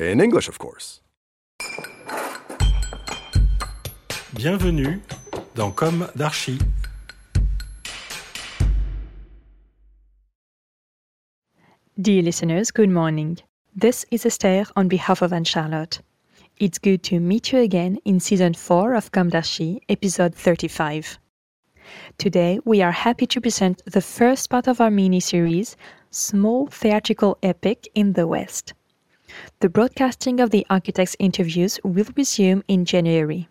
In English, of course. Bienvenue dans Comme d'Archi. Dear listeners, good morning. This is Esther on behalf of Anne Charlotte. It's good to meet you again in season 4 of Comme d'Archi, episode 35. Today, we are happy to present the first part of our mini series, Small Theatrical Epic in the West. The broadcasting of the architects' interviews will resume in January.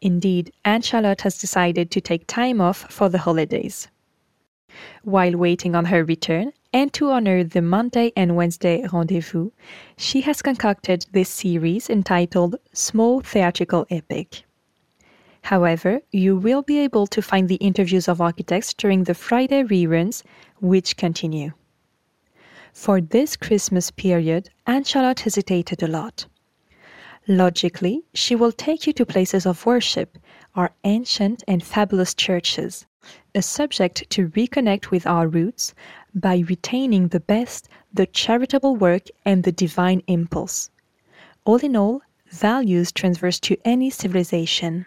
Indeed, Anne Charlotte has decided to take time off for the holidays. While waiting on her return, and to honor the Monday and Wednesday rendezvous, she has concocted this series entitled Small Theatrical Epic. However, you will be able to find the interviews of architects during the Friday reruns, which continue. For this Christmas period, Anne Charlotte hesitated a lot. Logically, she will take you to places of worship, our ancient and fabulous churches, a subject to reconnect with our roots by retaining the best, the charitable work, and the divine impulse. All in all, values transverse to any civilization.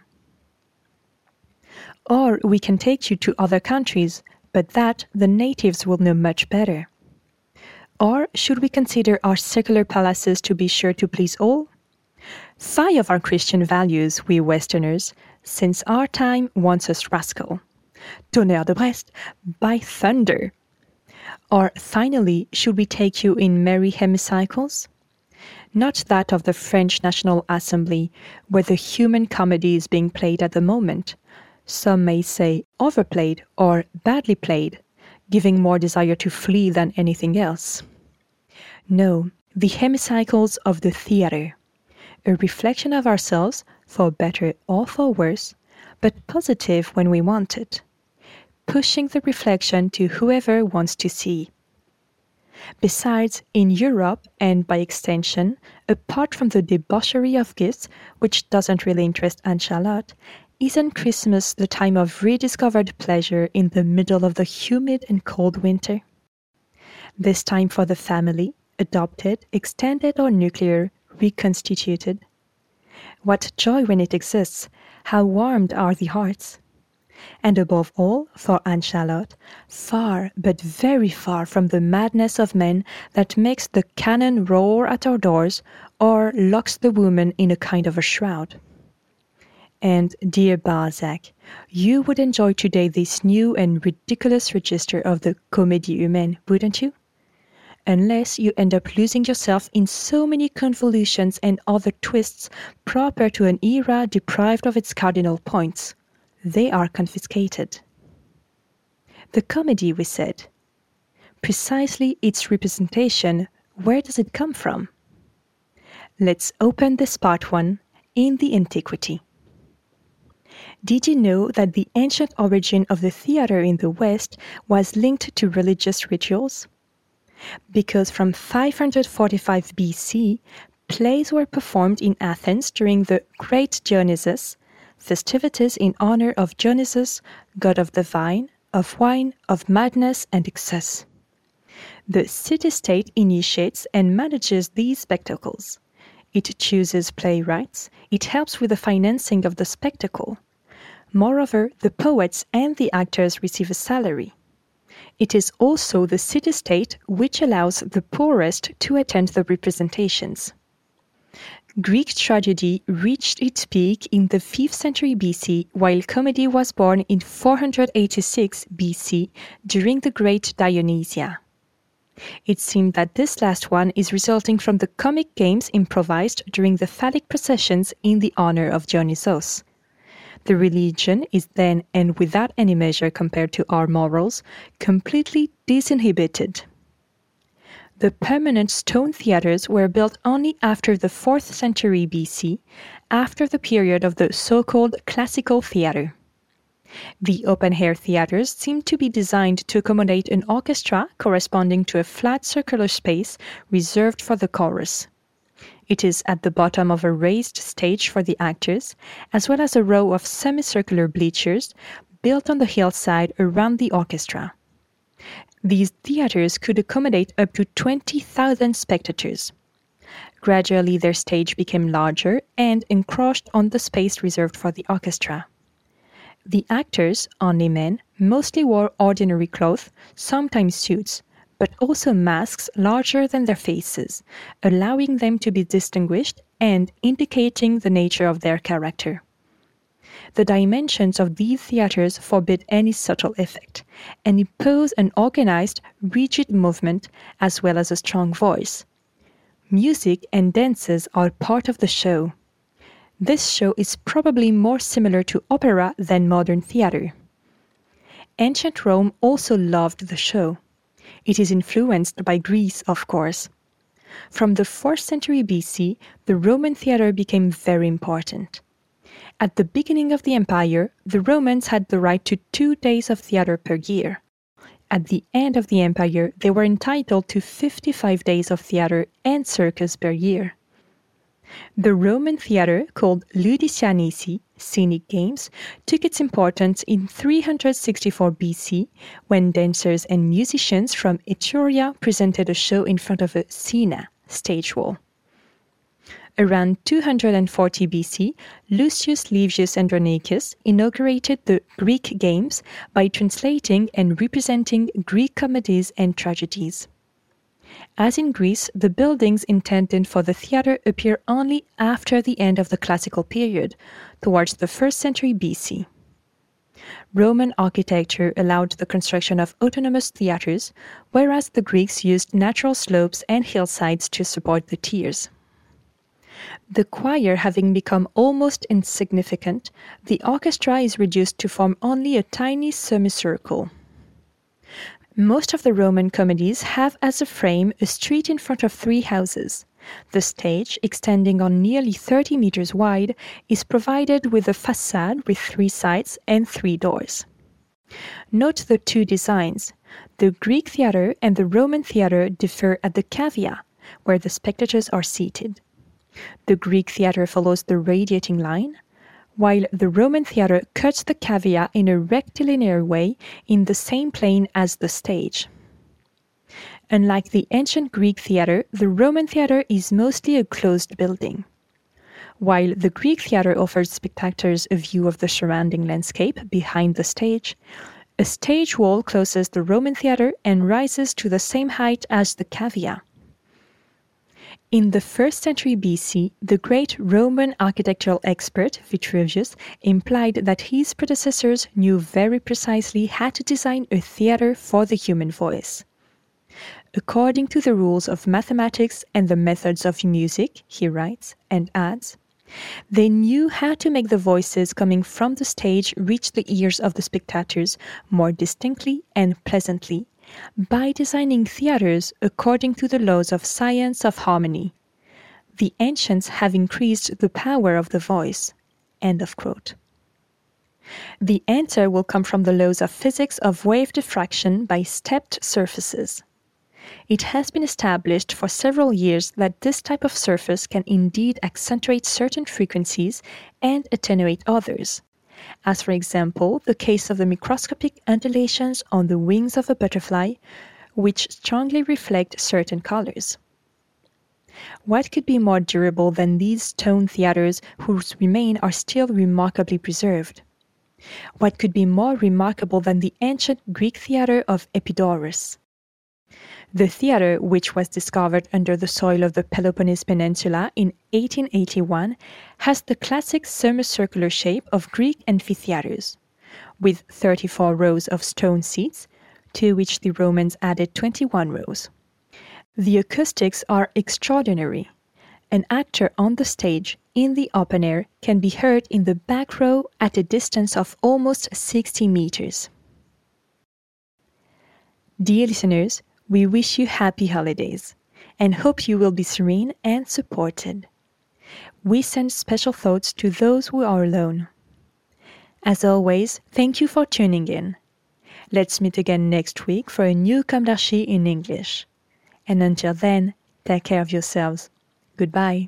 Or we can take you to other countries, but that the natives will know much better. Or should we consider our secular palaces to be sure to please all? Five of our Christian values, we Westerners, since our time wants us rascal. Tonnerre de Brest, by thunder. Or finally, should we take you in merry hemicycles? Not that of the French National Assembly, where the human comedy is being played at the moment. Some may say overplayed or badly played, giving more desire to flee than anything else. No, the hemicycles of the theatre, a reflection of ourselves, for better or for worse, but positive when we want it, pushing the reflection to whoever wants to see. Besides, in Europe, and by extension, apart from the debauchery of gifts, which doesn't really interest Anne Charlotte, isn't Christmas the time of rediscovered pleasure in the middle of the humid and cold winter? This time for the family, adopted, extended, or nuclear, reconstituted. What joy when it exists! How warmed are the hearts! And above all, for Anne Charlotte, far, but very far from the madness of men that makes the cannon roar at our doors or locks the woman in a kind of a shroud. And, dear Balzac, you would enjoy today this new and ridiculous register of the Comédie Humaine, wouldn't you? Unless you end up losing yourself in so many convolutions and other twists proper to an era deprived of its cardinal points. They are confiscated. The comedy, we said. Precisely its representation, where does it come from? Let's open this part one in the antiquity. Did you know that the ancient origin of the theater in the West was linked to religious rituals? Because from 545 BC, plays were performed in Athens during the Great Dionysia, festivities in honor of Dionysus, god of the vine, of wine, of madness, and excess. The city state initiates and manages these spectacles. It chooses playwrights, it helps with the financing of the spectacle. Moreover, the poets and the actors receive a salary. It is also the city state which allows the poorest to attend the representations. Greek tragedy reached its peak in the 5th century BC, while comedy was born in 486 BC during the Great Dionysia. It seemed that this last one is resulting from the comic games improvised during the phallic processions in the honor of Dionysos. The religion is then, and without any measure compared to our morals, completely disinhibited. The permanent stone theaters were built only after the 4th century BC, after the period of the so called classical theater. The open air theaters seem to be designed to accommodate an orchestra corresponding to a flat circular space reserved for the chorus. It is at the bottom of a raised stage for the actors, as well as a row of semicircular bleachers built on the hillside around the orchestra. These theaters could accommodate up to 20,000 spectators. Gradually, their stage became larger and encroached on the space reserved for the orchestra. The actors, only men, mostly wore ordinary clothes, sometimes suits, but also masks larger than their faces, allowing them to be distinguished and indicating the nature of their character. The dimensions of these theaters forbid any subtle effect, and impose an organized, rigid movement as well as a strong voice. Music and dances are part of the show. This show is probably more similar to opera than modern theater. Ancient Rome also loved the show. It is influenced by Greece, of course. From the 4th century BC, the Roman theater became very important. At the beginning of the empire, the Romans had the right to two days of theater per year. At the end of the empire, they were entitled to 55 days of theater and circus per year. The Roman theater, called Ludi scaenici, scenic games, took its importance in 364 BC when dancers and musicians from Etruria presented a show in front of a scena, stage wall. Around 240 BC, Lucius Livius Andronicus inaugurated the Greek Games by translating and representing Greek comedies and tragedies. As in Greece, the buildings intended for the theater appear only after the end of the classical period, towards the 1st century BC. Roman architecture allowed the construction of autonomous theaters, whereas the Greeks used natural slopes and hillsides to support the tiers. The choir having become almost insignificant, the orchestra is reduced to form only a tiny semicircle. Most of the Roman comedies have as a frame a street in front of three houses. The stage, extending on nearly 30 meters wide, is provided with a facade with three sides and three doors. Note the two designs. The Greek theater and the Roman theater differ at the cavea, where the spectators are seated. The Greek theater follows the radiating line, while the Roman theater cuts the cavea in a rectilinear way in the same plane as the stage. Unlike the ancient Greek theater, the Roman theater is mostly a closed building. While the Greek theater offers spectators a view of the surrounding landscape behind the stage, a stage wall closes the Roman theater and rises to the same height as the cavea. In the 1st century BC, the great Roman architectural expert Vitruvius implied that his predecessors knew very precisely how to design a theater for the human voice. According to the rules of mathematics and the methods of music, he writes and adds, they knew how to make the voices coming from the stage reach the ears of the spectators more distinctly and pleasantly by designing theaters according to the laws of science of harmony. The ancients have increased the power of the voice. End of quote. The answer will come from the laws of physics of wave diffraction by stepped surfaces. It has been established for several years that this type of surface can indeed accentuate certain frequencies and attenuate others as for example the case of the microscopic undulations on the wings of a butterfly, which strongly reflect certain colors. What could be more durable than these stone theaters whose remains are still remarkably preserved? What could be more remarkable than the ancient Greek theatre of Epidaurus? The theatre, which was discovered under the soil of the Peloponnese Peninsula in 1881, has the classic semicircular shape of Greek amphitheatres, with 34 rows of stone seats, to which the Romans added 21 rows. The acoustics are extraordinary. An actor on the stage in the open air can be heard in the back row at a distance of almost 60 meters. Dear listeners, we wish you happy holidays and hope you will be serene and supported. We send special thoughts to those who are alone. As always, thank you for tuning in. Let's meet again next week for a new d'Archi in English. And until then, take care of yourselves. Goodbye.